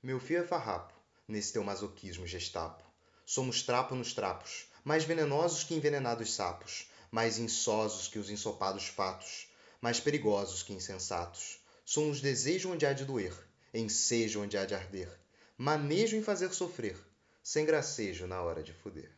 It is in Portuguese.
Meu fio é farrapo, nesse teu masoquismo gestapo. Somos trapo nos trapos, mais venenosos que envenenados sapos, mais insosos que os ensopados fatos, mais perigosos que insensatos. Somos desejo onde há de doer, ensejo onde há de arder, manejo em fazer sofrer, sem gracejo na hora de fuder.